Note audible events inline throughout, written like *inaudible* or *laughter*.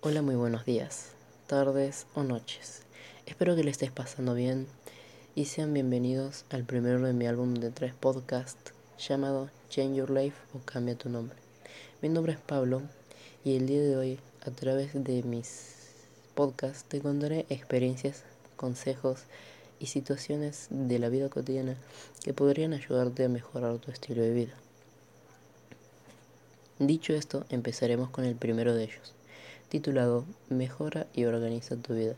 Hola, muy buenos días, tardes o noches. Espero que le estés pasando bien y sean bienvenidos al primero de mi álbum de tres podcasts llamado Change Your Life o Cambia tu nombre. Mi nombre es Pablo y el día de hoy a través de mis podcasts te contaré experiencias, consejos y situaciones de la vida cotidiana que podrían ayudarte a mejorar tu estilo de vida. Dicho esto, empezaremos con el primero de ellos titulado Mejora y organiza tu vida.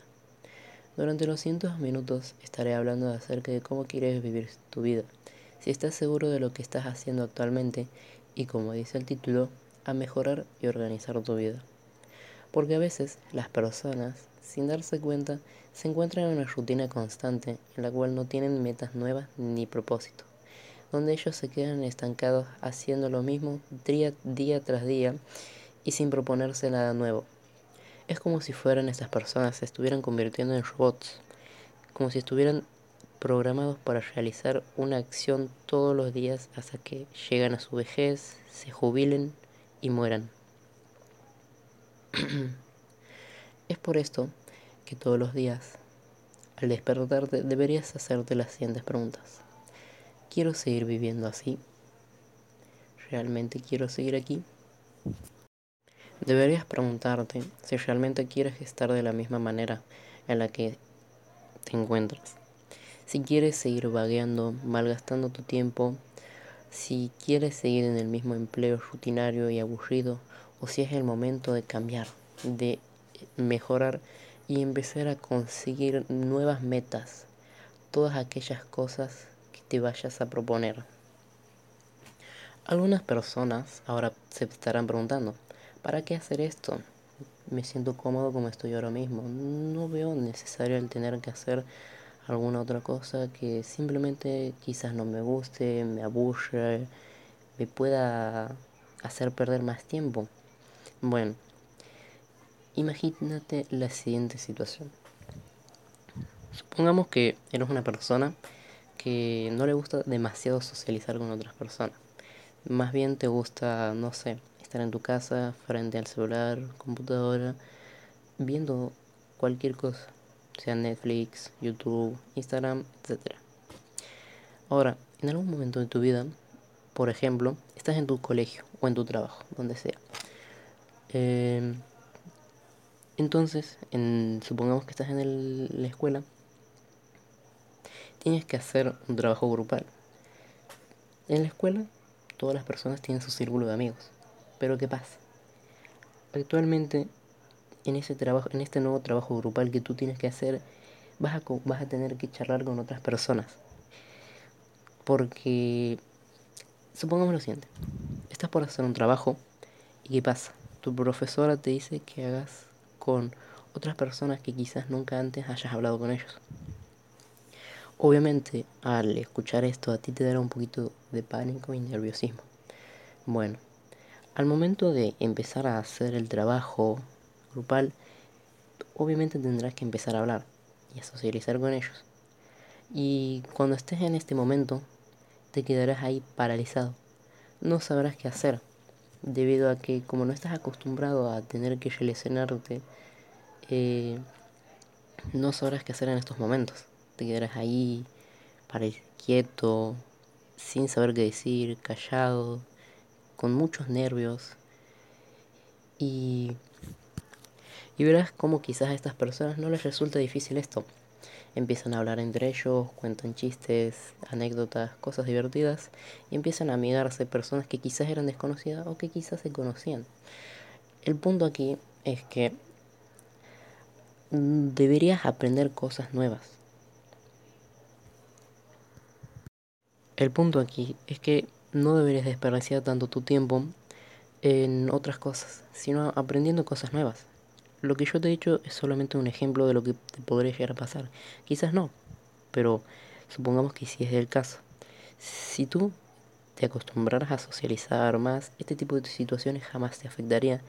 Durante los cientos minutos estaré hablando acerca de cómo quieres vivir tu vida, si estás seguro de lo que estás haciendo actualmente y como dice el título, a mejorar y organizar tu vida. Porque a veces las personas, sin darse cuenta, se encuentran en una rutina constante en la cual no tienen metas nuevas ni propósito, donde ellos se quedan estancados haciendo lo mismo día tras día y sin proponerse nada nuevo. Es como si fueran estas personas se estuvieran convirtiendo en robots, como si estuvieran programados para realizar una acción todos los días hasta que llegan a su vejez, se jubilen y mueran. *clears throat* es por esto que todos los días, al despertarte, deberías hacerte las siguientes preguntas. ¿Quiero seguir viviendo así? ¿Realmente quiero seguir aquí? Deberías preguntarte si realmente quieres estar de la misma manera en la que te encuentras. Si quieres seguir vagueando, malgastando tu tiempo, si quieres seguir en el mismo empleo rutinario y aburrido, o si es el momento de cambiar, de mejorar y empezar a conseguir nuevas metas, todas aquellas cosas que te vayas a proponer. Algunas personas ahora se estarán preguntando, ¿Para qué hacer esto? Me siento cómodo como estoy ahora mismo. No veo necesario el tener que hacer alguna otra cosa que simplemente quizás no me guste, me aburre, me pueda hacer perder más tiempo. Bueno, imagínate la siguiente situación. Supongamos que eres una persona que no le gusta demasiado socializar con otras personas. Más bien te gusta, no sé, estar en tu casa frente al celular, computadora, viendo cualquier cosa, sea Netflix, YouTube, Instagram, etc. Ahora, en algún momento de tu vida, por ejemplo, estás en tu colegio o en tu trabajo, donde sea. Em, entonces, supongamos que estás en la escuela, tienes que hacer un trabajo grupal. En la escuela, todas las personas tienen su círculo de amigos. Pero ¿qué pasa? Actualmente, en ese trabajo, en este nuevo trabajo grupal que tú tienes que hacer, vas a, vas a tener que charlar con otras personas. Porque, supongamos lo siguiente, estás por hacer un trabajo y ¿qué pasa? Tu profesora te dice que hagas con otras personas que quizás nunca antes hayas hablado con ellos. Obviamente, al escuchar esto, a ti te dará un poquito de pánico y nerviosismo. Bueno, al momento de empezar a hacer el trabajo grupal, obviamente tendrás que empezar a hablar y a socializar con ellos. Y cuando estés en este momento, te quedarás ahí paralizado. No sabrás qué hacer, debido a que como no estás acostumbrado a tener que relacionarte, eh, no sabrás qué hacer en estos momentos. Te quedarás ahí, paralizado, quieto, sin saber qué decir, callado, con muchos nervios y, y verás como quizás a estas personas no les resulta difícil esto. Empiezan a hablar entre ellos, cuentan chistes, anécdotas, cosas divertidas y empiezan a amigarse personas que quizás eran desconocidas o que quizás se conocían. El punto aquí es que deberías aprender cosas nuevas. El punto aquí es que no deberías desperdiciar tanto tu tiempo en otras cosas, sino aprendiendo cosas nuevas. Lo que yo te he dicho es solamente un ejemplo de lo que te podría llegar a pasar. Quizás no, pero supongamos que si es el caso. Si tú te acostumbraras a socializar más, este tipo de situaciones jamás te afectaría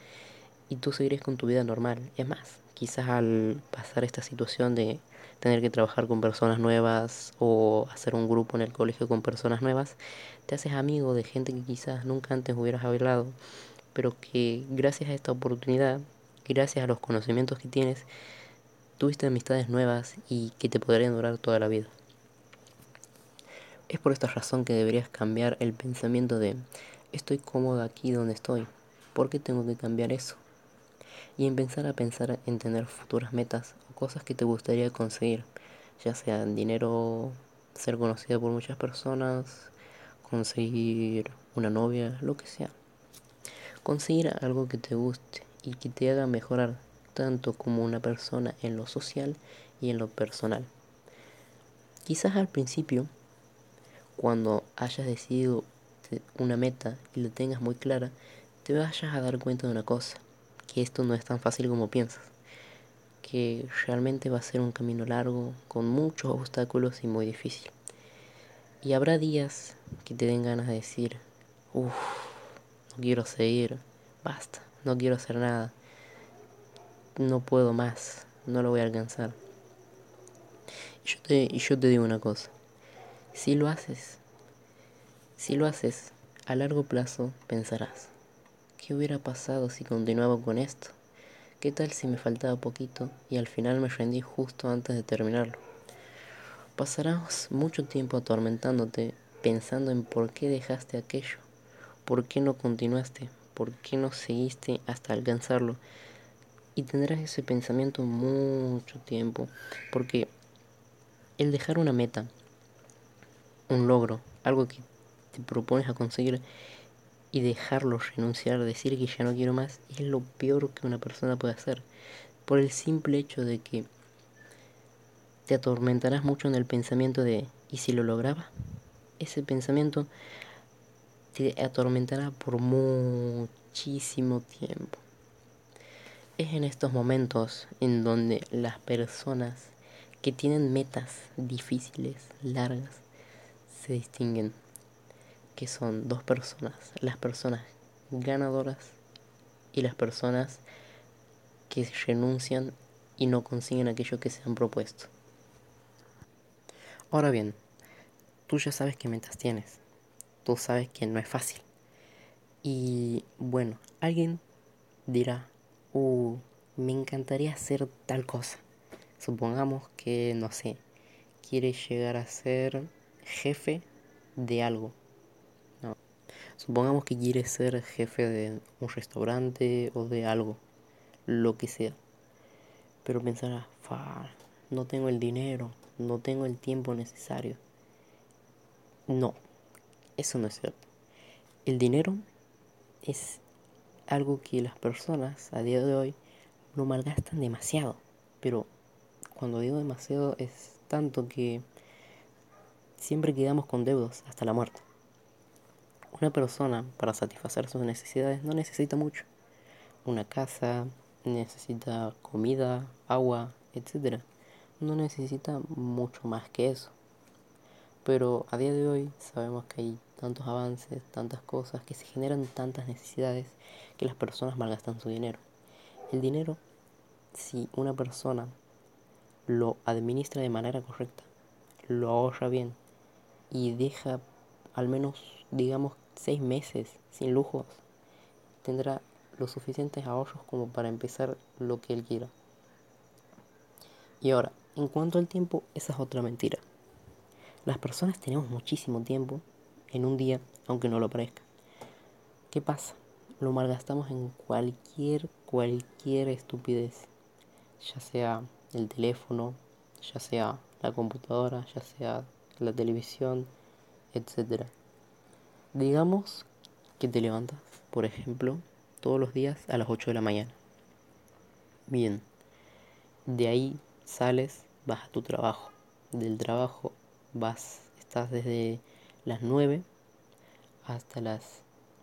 y tú seguirías con tu vida normal. Es más, quizás al pasar esta situación de tener que trabajar con personas nuevas o hacer un grupo en el colegio con personas nuevas, te haces amigo de gente que quizás nunca antes hubieras hablado, pero que gracias a esta oportunidad gracias a los conocimientos que tienes, tuviste amistades nuevas y que te podrían durar toda la vida. Es por esta razón que deberías cambiar el pensamiento de estoy cómodo aquí donde estoy, ¿por qué tengo que cambiar eso? Y empezar a pensar en tener futuras metas o cosas que te gustaría conseguir, ya sea dinero, ser conocido por muchas personas, conseguir una novia, lo que sea. Conseguir algo que te guste y que te haga mejorar tanto como una persona en lo social y en lo personal. Quizás al principio, cuando hayas decidido una meta y la tengas muy clara, te vayas a dar cuenta de una cosa, que esto no es tan fácil como piensas, que realmente va a ser un camino largo, con muchos obstáculos y muy difícil. Y habrá días que te den ganas de decir, uff, no quiero seguir, basta, no quiero hacer nada, no puedo más, no lo voy a alcanzar. Y yo te, y yo te digo una cosa, si lo haces, si lo haces, a largo plazo pensarás, ¿qué hubiera pasado si continuaba con esto? ¿Qué tal si me faltaba poquito y al final me rendí justo antes de terminarlo? Pasarás mucho tiempo atormentándote pensando en por qué dejaste aquello, por qué no continuaste, por qué no seguiste hasta alcanzarlo. Y tendrás ese pensamiento mucho tiempo, porque el dejar una meta, un logro, algo que te propones a conseguir y dejarlo renunciar, decir que ya no quiero más, es lo peor que una persona puede hacer. Por el simple hecho de que te atormentarás mucho en el pensamiento de ¿y si lo lograba? Ese pensamiento te atormentará por muchísimo tiempo. Es en estos momentos en donde las personas que tienen metas difíciles, largas, se distinguen que son dos personas, las personas ganadoras y las personas que renuncian y no consiguen aquello que se han propuesto. Ahora bien, tú ya sabes qué metas tienes, tú sabes que no es fácil. Y bueno, alguien dirá, uh, me encantaría hacer tal cosa. Supongamos que, no sé, quieres llegar a ser jefe de algo Supongamos que quieres ser jefe de un restaurante o de algo, lo que sea. Pero pensarás, no tengo el dinero, no tengo el tiempo necesario. No, eso no es cierto. El dinero es algo que las personas a día de hoy no malgastan demasiado. Pero cuando digo demasiado es tanto que siempre quedamos con deudas hasta la muerte. Una persona para satisfacer sus necesidades no necesita mucho. Una casa, necesita comida, agua, etc. No necesita mucho más que eso. Pero a día de hoy sabemos que hay tantos avances, tantas cosas, que se generan tantas necesidades que las personas malgastan su dinero. El dinero, si una persona lo administra de manera correcta, lo ahorra bien y deja al menos, digamos, seis meses sin lujos, tendrá los suficientes ahorros como para empezar lo que él quiera. Y ahora, en cuanto al tiempo, esa es otra mentira. Las personas tenemos muchísimo tiempo en un día, aunque no lo parezca. ¿Qué pasa? Lo malgastamos en cualquier, cualquier estupidez. Ya sea el teléfono, ya sea la computadora, ya sea la televisión, etcétera. Digamos que te levantas, por ejemplo, todos los días a las 8 de la mañana. Bien, de ahí sales, vas a tu trabajo. Del trabajo vas, estás desde las 9 hasta las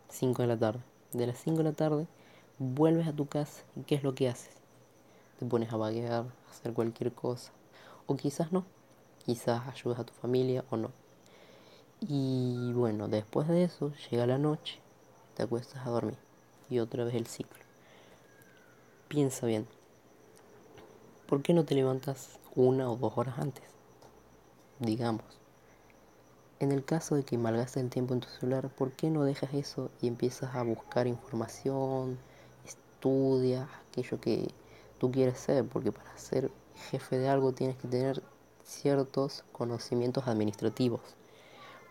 5 de la tarde. De las 5 de la tarde vuelves a tu casa y ¿qué es lo que haces? Te pones a vaguear, a hacer cualquier cosa. O quizás no. Quizás ayudas a tu familia o no. Y bueno, después de eso llega la noche, te acuestas a dormir y otra vez el ciclo. Piensa bien, ¿por qué no te levantas una o dos horas antes? Digamos. En el caso de que malgastes el tiempo en tu celular, ¿por qué no dejas eso y empiezas a buscar información, estudias, aquello que tú quieres ser, porque para ser jefe de algo tienes que tener ciertos conocimientos administrativos.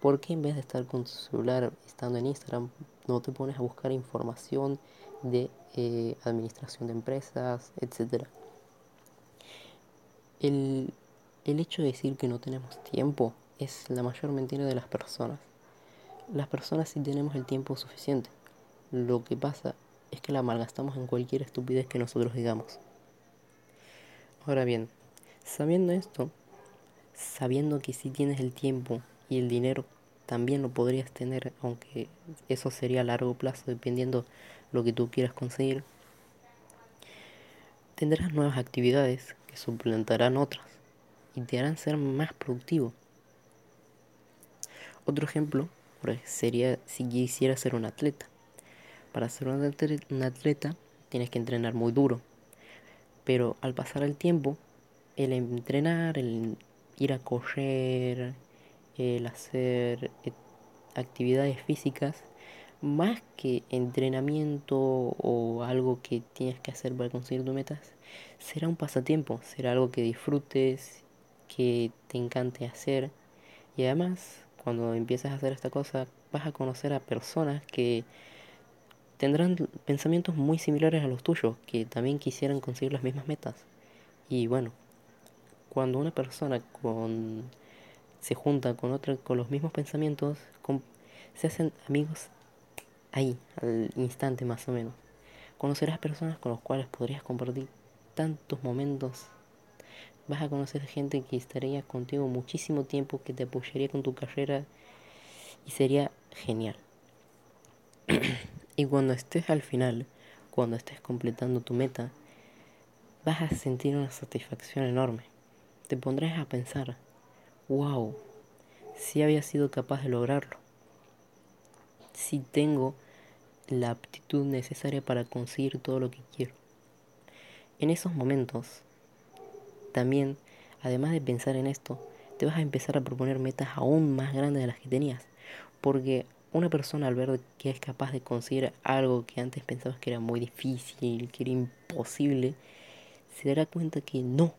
¿Por qué en vez de estar con tu celular estando en Instagram no te pones a buscar información de eh, administración de empresas, etcétera? El, el hecho de decir que no tenemos tiempo es la mayor mentira de las personas. Las personas sí tenemos el tiempo suficiente. Lo que pasa es que la malgastamos en cualquier estupidez que nosotros digamos. Ahora bien, sabiendo esto, sabiendo que si tienes el tiempo y el dinero también lo podrías tener, aunque eso sería a largo plazo dependiendo lo que tú quieras conseguir, tendrás nuevas actividades suplantarán otras y te harán ser más productivo. Otro ejemplo sería si quisieras ser un atleta. Para ser un atleta tienes que entrenar muy duro, pero al pasar el tiempo, el entrenar, el ir a correr, el hacer eh, actividades físicas, más que entrenamiento o algo que tienes que hacer para conseguir tus metas, será un pasatiempo, será algo que disfrutes, que te encante hacer y además cuando empiezas a hacer esta cosa vas a conocer a personas que tendrán pensamientos muy similares a los tuyos, que también quisieran conseguir las mismas metas. Y bueno, cuando una persona con se junta con otra con los mismos pensamientos, se hacen amigos ahí, al instante más o menos. Conocerás personas con las cuales podrías compartir tantos momentos. Vas a conocer gente que estaría contigo muchísimo tiempo, que te apoyaría con tu carrera y sería genial. *clears throat* y cuando estés al final, cuando estés completando tu meta, vas a sentir una satisfacción enorme. Te pondrás a pensar, wow, si había sido capaz de lograrlo. Si tengo la aptitud necesaria para conseguir todo lo que quiero. En esos momentos, también, además de pensar en esto, te vas a empezar a proponer metas aún más grandes de las que tenías. Porque una persona al ver que es capaz de conseguir algo que antes pensabas que era muy difícil, que era imposible, se dará cuenta que no,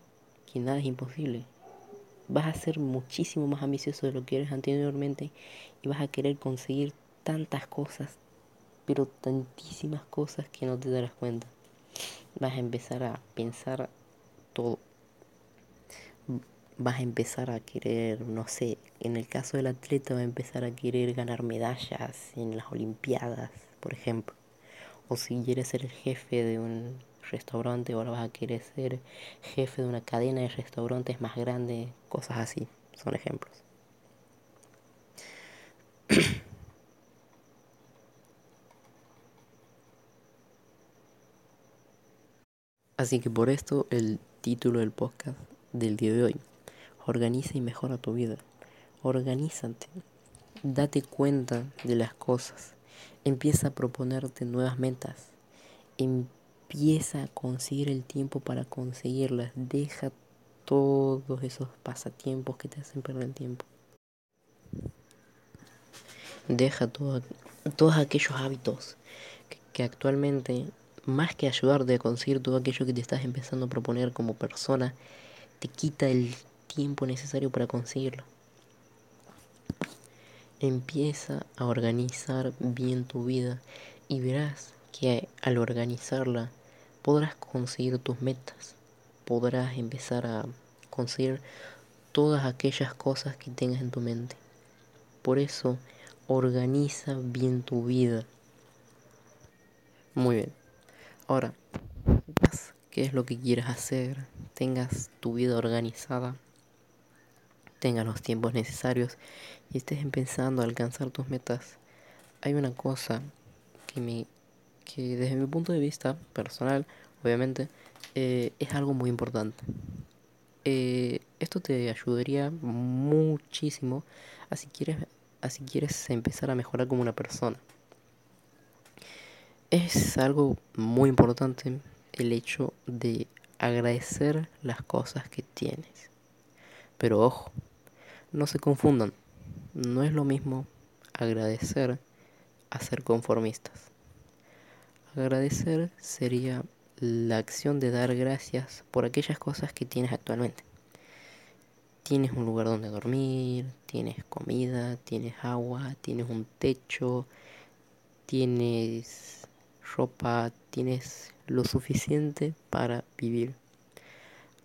que nada es imposible. Vas a ser muchísimo más ambicioso de lo que eres anteriormente y vas a querer conseguir tantas cosas, pero tantísimas cosas que no te darás cuenta. Vas a empezar a pensar todo. Vas a empezar a querer, no sé, en el caso del atleta va a empezar a querer ganar medallas en las Olimpiadas, por ejemplo. O si quieres ser el jefe de un restaurante, ahora vas a querer ser jefe de una cadena de restaurantes más grande, cosas así, son ejemplos. *clears throat* Así que por esto el título del podcast del día de hoy, organiza y mejora tu vida. Organízate, date cuenta de las cosas, empieza a proponerte nuevas metas, empieza a conseguir el tiempo para conseguirlas, deja todos esos pasatiempos que te hacen perder el tiempo. Deja todos aquellos hábitos que actualmente más que ayudarte a conseguir todo aquello que te estás empezando a proponer como persona, te quita el tiempo necesario para conseguirlo. Empieza a organizar bien tu vida y verás que al organizarla podrás conseguir tus metas, podrás empezar a conseguir todas aquellas cosas que tengas en tu mente. Por eso, organiza bien tu vida. Muy bien. Ahora, qué es lo que quieres hacer, tengas tu vida organizada, tengas los tiempos necesarios y estés empezando a alcanzar tus metas, hay una cosa que me que desde mi punto de vista personal, obviamente, eh, es algo muy importante. Eh, esto te ayudaría muchísimo a quieres, a si quieres empezar a mejorar como una persona. Es algo muy importante el hecho de agradecer las cosas que tienes. Pero ojo, no se confundan. No es lo mismo agradecer a ser conformistas. Agradecer sería la acción de dar gracias por aquellas cosas que tienes actualmente. Tienes un lugar donde dormir, tienes comida, tienes agua, tienes un techo, tienes ropa, tienes lo suficiente para vivir.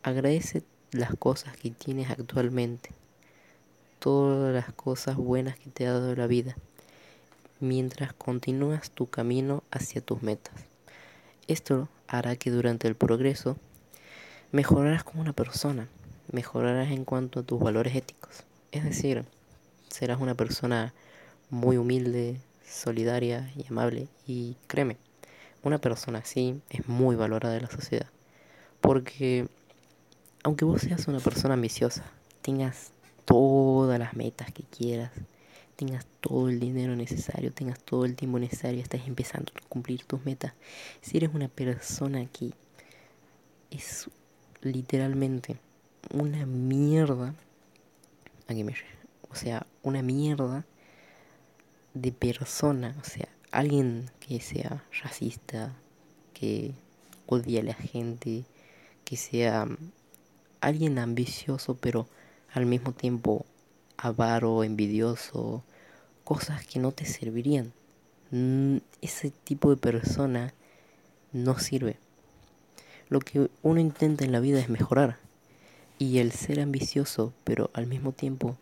Agradece las cosas que tienes actualmente, todas las cosas buenas que te ha dado la vida, mientras continúas tu camino hacia tus metas. Esto hará que durante el progreso mejorarás como una persona, mejorarás en cuanto a tus valores éticos. Es decir, serás una persona muy humilde, solidaria y amable. Y créeme, una persona así es muy valorada en la sociedad. Porque aunque vos seas una persona ambiciosa, tengas todas las metas que quieras, tengas todo el dinero necesario, tengas todo el tiempo necesario, estás empezando a cumplir tus metas. Si eres una persona que es literalmente una mierda, aquí me, o sea, una mierda de persona, o sea, alguien que sea racista, que odie a la gente, que sea alguien ambicioso pero al mismo tiempo avaro, envidioso, cosas que no te servirían. Mm, ese tipo de persona no sirve. Lo que uno intenta en la vida es mejorar. Y el ser ambicioso, pero al mismo tiempo,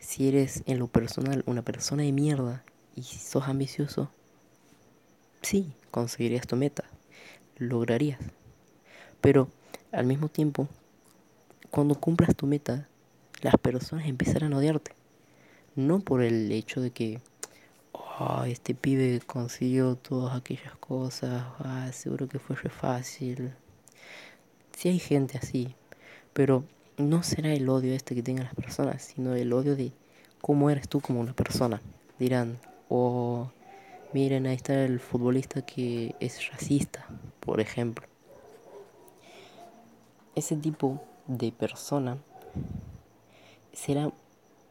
si eres en lo personal una persona de mierda y sos ambicioso, sí, conseguirías tu meta, lograrías. Pero al mismo tiempo, cuando cumplas tu meta, las personas empezarán a odiarte. No por el hecho de que oh, este pibe consiguió todas aquellas cosas, ah, seguro que fue fácil. Sí hay gente así, pero no será el odio este que tengan las personas, sino el odio de cómo eres tú como una persona. Dirán, oh, miren, ahí está el futbolista que es racista, por ejemplo. Ese tipo de persona será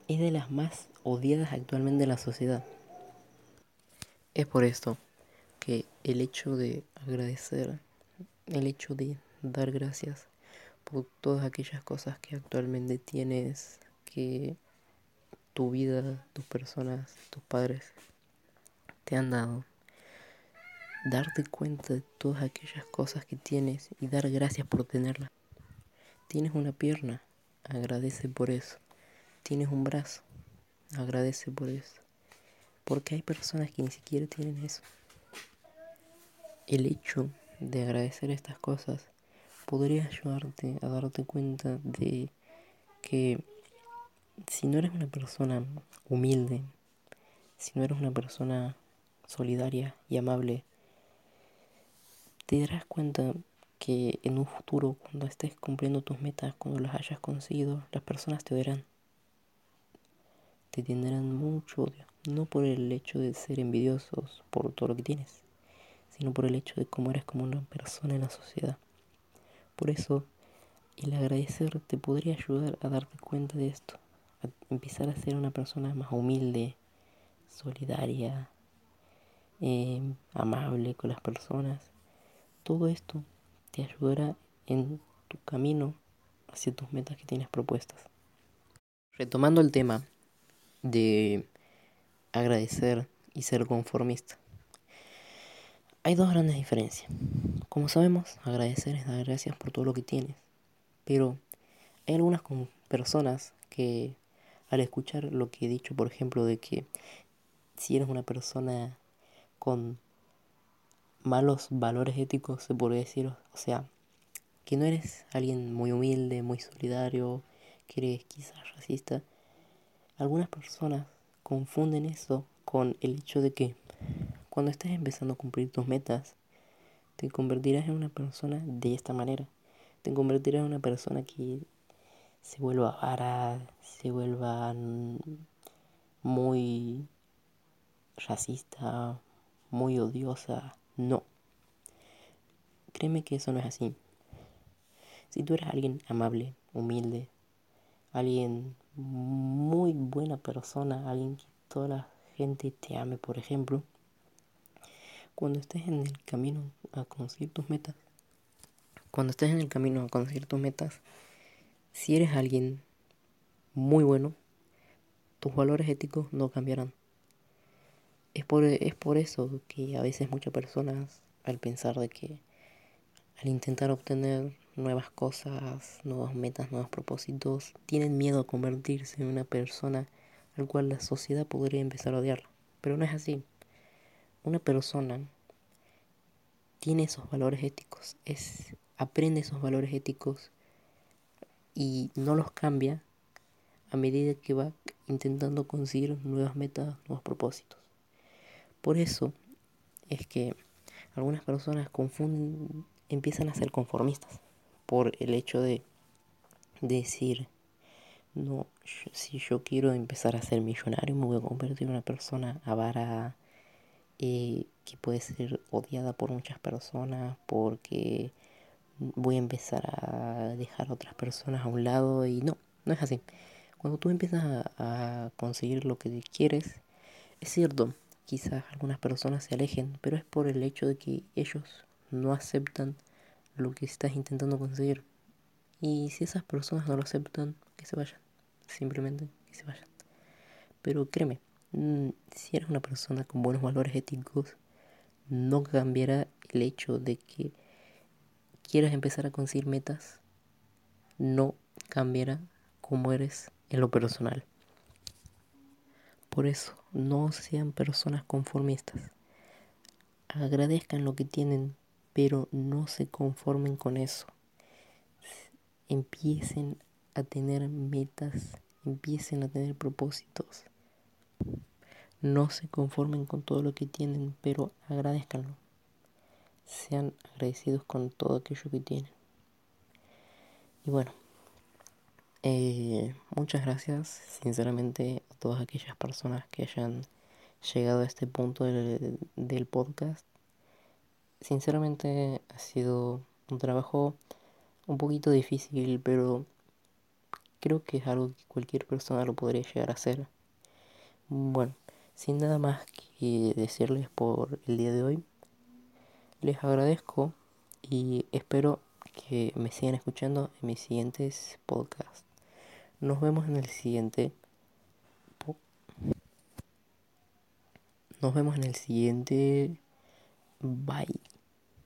es de las más odiadas actualmente en la sociedad. Es por esto que el hecho de agradecer, el hecho de dar gracias por todas aquellas cosas que actualmente tienes, que tu vida, tus personas, tus padres han dado. Darte cuenta de todas aquellas cosas que tienes y dar gracias por tenerlas. Tienes una pierna, agradece por eso. Tienes un brazo, agradece por eso. Porque hay personas que ni siquiera tienen eso. El hecho de agradecer estas cosas podría ayudarte a darte cuenta de que si no eres una persona humilde, si no eres una persona solidaria y amable, te darás cuenta que en un futuro, cuando estés cumpliendo tus metas, cuando las hayas conseguido, las personas te verán te tendrán mucho odio, no por el hecho de ser envidiosos por todo lo que tienes, sino por el hecho de cómo eres como una persona en la sociedad. Por eso, el agradecer te podría ayudar a darte cuenta de esto, a empezar a ser una persona más humilde, solidaria, eh, amable con las personas. Todo esto te ayudará en tu camino hacia tus metas que tienes propuestas. Retomando el tema de agradecer y ser conformista. Hay dos grandes diferencias. Como sabemos, agradecer es dar gracias por todo lo que tienes. Pero hay algunas personas que al escuchar lo que he dicho, por ejemplo, de que si eres una persona con malos valores éticos, se podría decir, o sea, que no eres alguien muy humilde, muy solidario, que eres quizás racista, algunas personas confunden eso con el hecho de que cuando estés empezando a cumplir tus metas, te convertirás en una persona de esta manera. Te convertirás en una persona que se vuelva vara, se vuelva muy racista, muy odiosa. No. Créeme que eso no es así. Si tú eres alguien amable, humilde, alguien muy buena persona, alguien que toda la gente te ame, por ejemplo, cuando estés en el camino a conseguir tus metas, cuando estés en el camino a conseguir tus metas, si eres alguien muy bueno, tus valores éticos no cambiarán. Es por, es por eso que a veces muchas personas, al pensar de que al intentar obtener nuevas cosas, nuevas metas, nuevos propósitos, tienen miedo a convertirse en una persona al cual la sociedad podría empezar a odiar. Pero no es así. Una persona tiene esos valores éticos, es, aprende esos valores éticos y no los cambia a medida que va intentando conseguir nuevas metas, nuevos propósitos. Por eso es que algunas personas confunden, empiezan a ser conformistas por el hecho de decir, no, si yo quiero empezar a ser millonario me voy a convertir en una persona avara, eh, que puede ser odiada por muchas personas porque voy a empezar a dejar a otras personas a un lado y no, no es así. Cuando tú empiezas a, a conseguir lo que quieres, es cierto, quizás algunas personas se alejen, pero es por el hecho de que ellos no aceptan lo que estás intentando conseguir. Y si esas personas no lo aceptan, que se vayan. Simplemente que se vayan. Pero créeme, mm, si eres una persona con buenos valores éticos, no cambiará el hecho de que quieras empezar a conseguir metas, no cambiará como eres en lo personal. Por eso, no sean personas conformistas. Agradezcan lo que tienen, pero no se conformen con eso. Empiecen a tener metas, empiecen a tener propósitos. No se conformen con todo lo que tienen, pero agradezcanlo. Sean agradecidos con todo aquello que tienen. Y bueno, eh, muchas gracias sinceramente todas aquellas personas que hayan llegado a este punto del, del podcast. Sinceramente ha sido un trabajo un poquito difícil, pero creo que es algo que cualquier persona lo podría llegar a hacer. Bueno, sin nada más que decirles por el día de hoy, les agradezco y espero que me sigan escuchando en mis siguientes podcasts. Nos vemos en el siguiente. Nos vemos en el siguiente. Bye.